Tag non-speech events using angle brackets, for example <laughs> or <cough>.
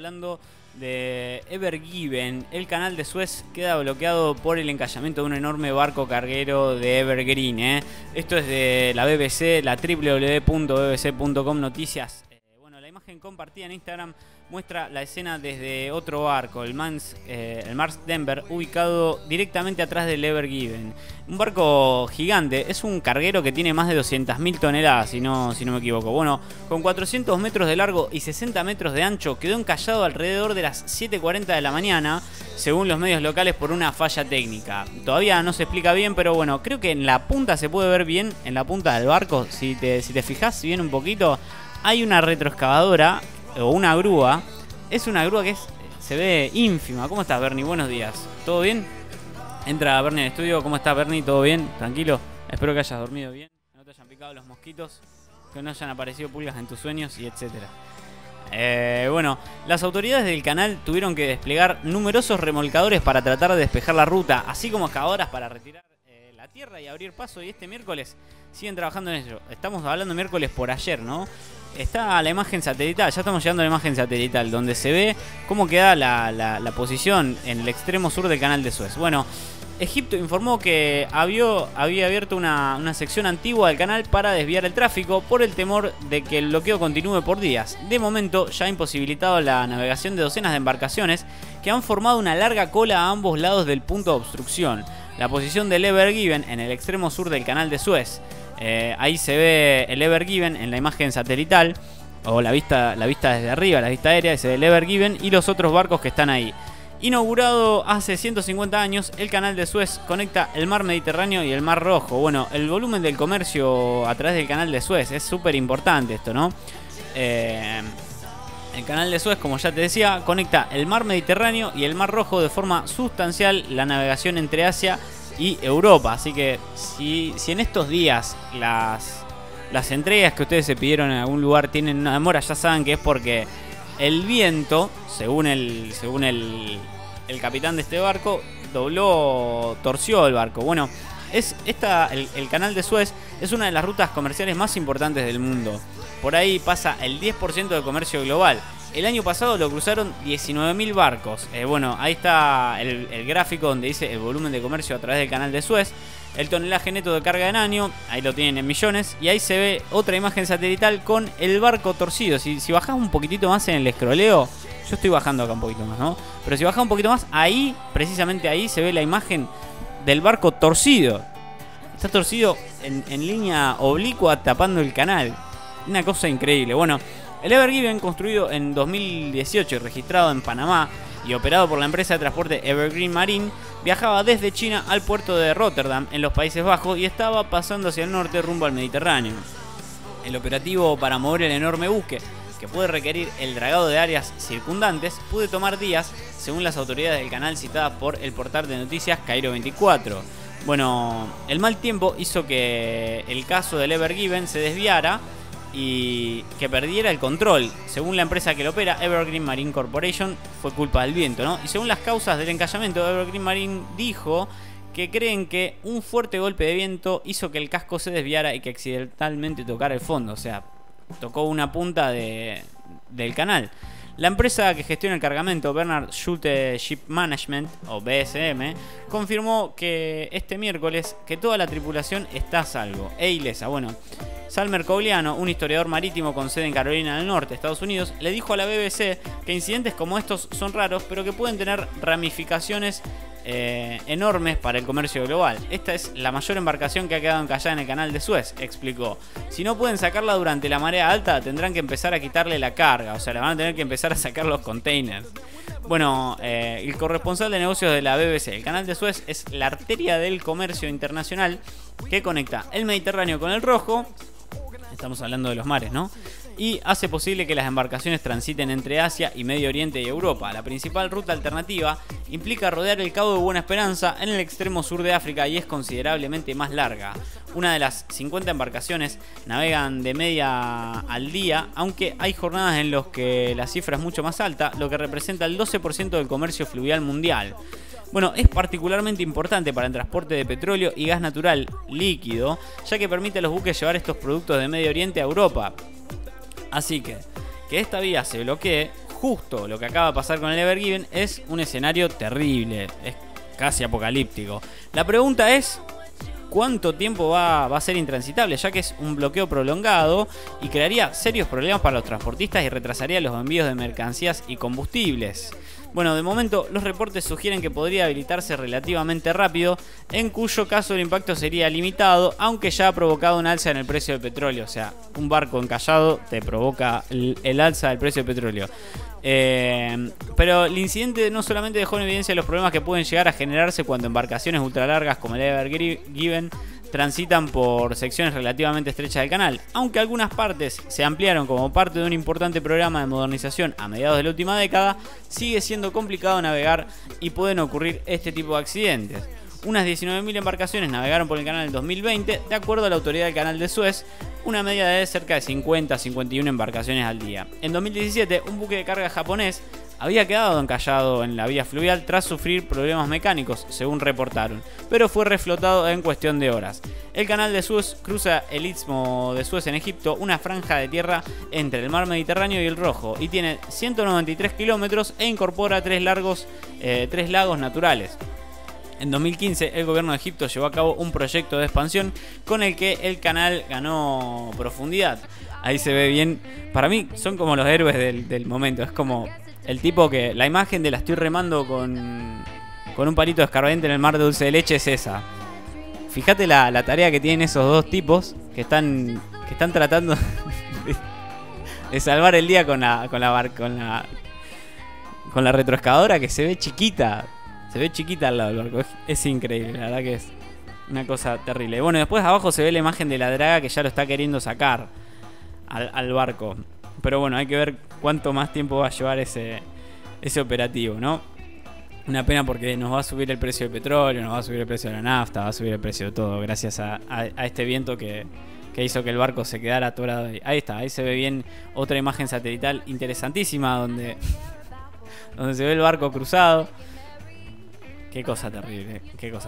Hablando de Ever Given, el canal de Suez queda bloqueado por el encallamiento de un enorme barco carguero de Evergreen. ¿eh? Esto es de la BBC, la www.bbc.com Noticias. Compartida en Instagram muestra la escena desde otro barco, el, Mans, eh, el Mars Denver, ubicado directamente atrás del Ever Given. Un barco gigante, es un carguero que tiene más de 200.000 toneladas, si no, si no me equivoco. Bueno, con 400 metros de largo y 60 metros de ancho, quedó encallado alrededor de las 7.40 de la mañana, según los medios locales, por una falla técnica. Todavía no se explica bien, pero bueno, creo que en la punta se puede ver bien, en la punta del barco, si te, si te fijas bien un poquito, hay una retroexcavadora o una grúa. Es una grúa que es, se ve ínfima. ¿Cómo estás, Bernie? Buenos días. ¿Todo bien? Entra Bernie al estudio. ¿Cómo estás, Bernie? ¿Todo bien? ¿Tranquilo? Espero que hayas dormido bien, que no te hayan picado los mosquitos, que no hayan aparecido pulgas en tus sueños y etcétera. Eh, bueno, las autoridades del canal tuvieron que desplegar numerosos remolcadores para tratar de despejar la ruta, así como excavadoras para retirar eh, la tierra y abrir paso. Y este miércoles siguen trabajando en ello. Estamos hablando miércoles por ayer, ¿no? Está la imagen satelital, ya estamos llegando a la imagen satelital, donde se ve cómo queda la, la- posición en el extremo sur del canal de Suez. Bueno, Egipto informó que había, había abierto una, una sección antigua del canal para desviar el tráfico por el temor de que el bloqueo continúe por días. De momento ya ha imposibilitado la navegación de docenas de embarcaciones que han formado una larga cola a ambos lados del punto de obstrucción. La posición del Ever Given en el extremo sur del canal de Suez. Eh, ahí se ve el Ever Given en la imagen satelital o la vista, la vista desde arriba, la vista aérea, se ve el Ever Given y los otros barcos que están ahí. Inaugurado hace 150 años, el canal de Suez conecta el mar Mediterráneo y el mar Rojo. Bueno, el volumen del comercio a través del canal de Suez es súper importante esto, ¿no? Eh, el canal de Suez, como ya te decía, conecta el mar Mediterráneo y el mar Rojo de forma sustancial la navegación entre Asia y Europa. Así que si, si en estos días las, las entregas que ustedes se pidieron en algún lugar tienen una demora, ya saben que es porque el viento, según el, según el, el capitán de este barco, dobló, torció el barco. Bueno, es esta, el, el canal de Suez es una de las rutas comerciales más importantes del mundo. Por ahí pasa el 10% del comercio global. El año pasado lo cruzaron 19.000 barcos. Eh, bueno, ahí está el, el gráfico donde dice el volumen de comercio a través del canal de Suez. El tonelaje neto de carga en año, ahí lo tienen en millones. Y ahí se ve otra imagen satelital con el barco torcido. Si, si bajás un poquitito más en el escroleo, yo estoy bajando acá un poquito más, ¿no? Pero si bajás un poquito más, ahí, precisamente ahí, se ve la imagen del barco torcido. Está torcido en, en línea oblicua tapando el canal. Una cosa increíble. Bueno, el Ever Given, construido en 2018 y registrado en Panamá y operado por la empresa de transporte Evergreen Marine, viajaba desde China al puerto de Rotterdam en los Países Bajos y estaba pasando hacia el norte rumbo al Mediterráneo. El operativo para mover el enorme buque, que puede requerir el dragado de áreas circundantes, puede tomar días, según las autoridades del canal citadas por el portal de noticias Cairo 24. Bueno, el mal tiempo hizo que el caso del Ever Given se desviara y que perdiera el control. Según la empresa que lo opera, Evergreen Marine Corporation, fue culpa del viento, ¿no? Y según las causas del encallamiento, Evergreen Marine dijo que creen que un fuerte golpe de viento hizo que el casco se desviara y que accidentalmente tocara el fondo. O sea, tocó una punta de, del canal. La empresa que gestiona el cargamento, Bernard Schulte Ship Management, o BSM, confirmó que este miércoles que toda la tripulación está a salvo e ilesa. Bueno, Salmer Cogliano, un historiador marítimo con sede en Carolina del Norte, Estados Unidos, le dijo a la BBC que incidentes como estos son raros, pero que pueden tener ramificaciones eh, enormes para el comercio global. Esta es la mayor embarcación que ha quedado encallada en el canal de Suez, explicó. Si no pueden sacarla durante la marea alta, tendrán que empezar a quitarle la carga, o sea, le van a tener que empezar a sacar los containers. Bueno, eh, el corresponsal de negocios de la BBC, el canal de Suez es la arteria del comercio internacional que conecta el Mediterráneo con el Rojo, estamos hablando de los mares, ¿no? Y hace posible que las embarcaciones transiten entre Asia y Medio Oriente y Europa. La principal ruta alternativa implica rodear el Cabo de Buena Esperanza en el extremo sur de África y es considerablemente más larga. Una de las 50 embarcaciones navegan de media al día, aunque hay jornadas en las que la cifra es mucho más alta, lo que representa el 12% del comercio fluvial mundial. Bueno, es particularmente importante para el transporte de petróleo y gas natural líquido, ya que permite a los buques llevar estos productos de Medio Oriente a Europa. Así que, que esta vía se bloquee justo lo que acaba de pasar con el Ever Given es un escenario terrible, es casi apocalíptico. La pregunta es, cuánto tiempo va, a ser intransitable, ya que es un bloqueo prolongado y crearía serios problemas para los transportistas y retrasaría los envíos de mercancías y combustibles. Bueno, de momento los reportes sugieren que podría habilitarse relativamente rápido, en cuyo caso el impacto sería limitado, aunque ya ha provocado un alza en el precio del petróleo. O sea, un barco encallado te provoca el, alza del precio del petróleo. Eh, pero el incidente no solamente dejó en evidencia los problemas que pueden llegar a generarse cuando embarcaciones ultralargas como el Ever Given transitan por secciones relativamente estrechas del canal, aunque algunas partes se ampliaron como parte de un importante programa de modernización a mediados de la última década, sigue siendo complicado navegar y pueden ocurrir este tipo de accidentes. Unas 19.000 embarcaciones navegaron por el canal en 2020, de acuerdo a la autoridad del canal de Suez, una media de cerca de 50 a 51 embarcaciones al día. En 2017, un buque de carga japonés había quedado encallado en la vía fluvial tras sufrir problemas mecánicos, según reportaron, pero fue reflotado en cuestión de horas. El canal de Suez cruza el istmo de Suez en Egipto, una franja de tierra entre el mar Mediterráneo y el Rojo, y tiene 193 kilómetros e incorpora tres, largos, eh, tres lagos naturales. En 2015 el gobierno de Egipto llevó a cabo un proyecto de expansión con el que el canal ganó profundidad. Ahí se ve bien, para mí son como los héroes del, del momento, es como el tipo que. La imagen de la estoy remando con. Con un palito de escarbadiente en el mar de dulce de leche es esa. Fíjate la, tarea que tienen esos dos tipos que están. que están tratando <laughs> de, salvar el día con la. con la con la. con la retroexcavadora que se ve chiquita. Se ve chiquita al lado del barco. Es, increíble, la verdad que es una cosa terrible. Bueno, después abajo se ve la imagen de la draga que ya lo está queriendo sacar al, al barco. Pero bueno, hay que ver cuánto más tiempo va a llevar ese, ese operativo, ¿no? Una pena porque nos va a subir el precio del petróleo, nos va a subir el precio de la nafta, va a subir el precio de todo, gracias a, este viento que, hizo que el barco se quedara atorado ahí. Ahí está, ahí se ve bien otra imagen satelital interesantísima donde, <laughs> donde se ve el barco cruzado. Qué cosa terrible, qué cosa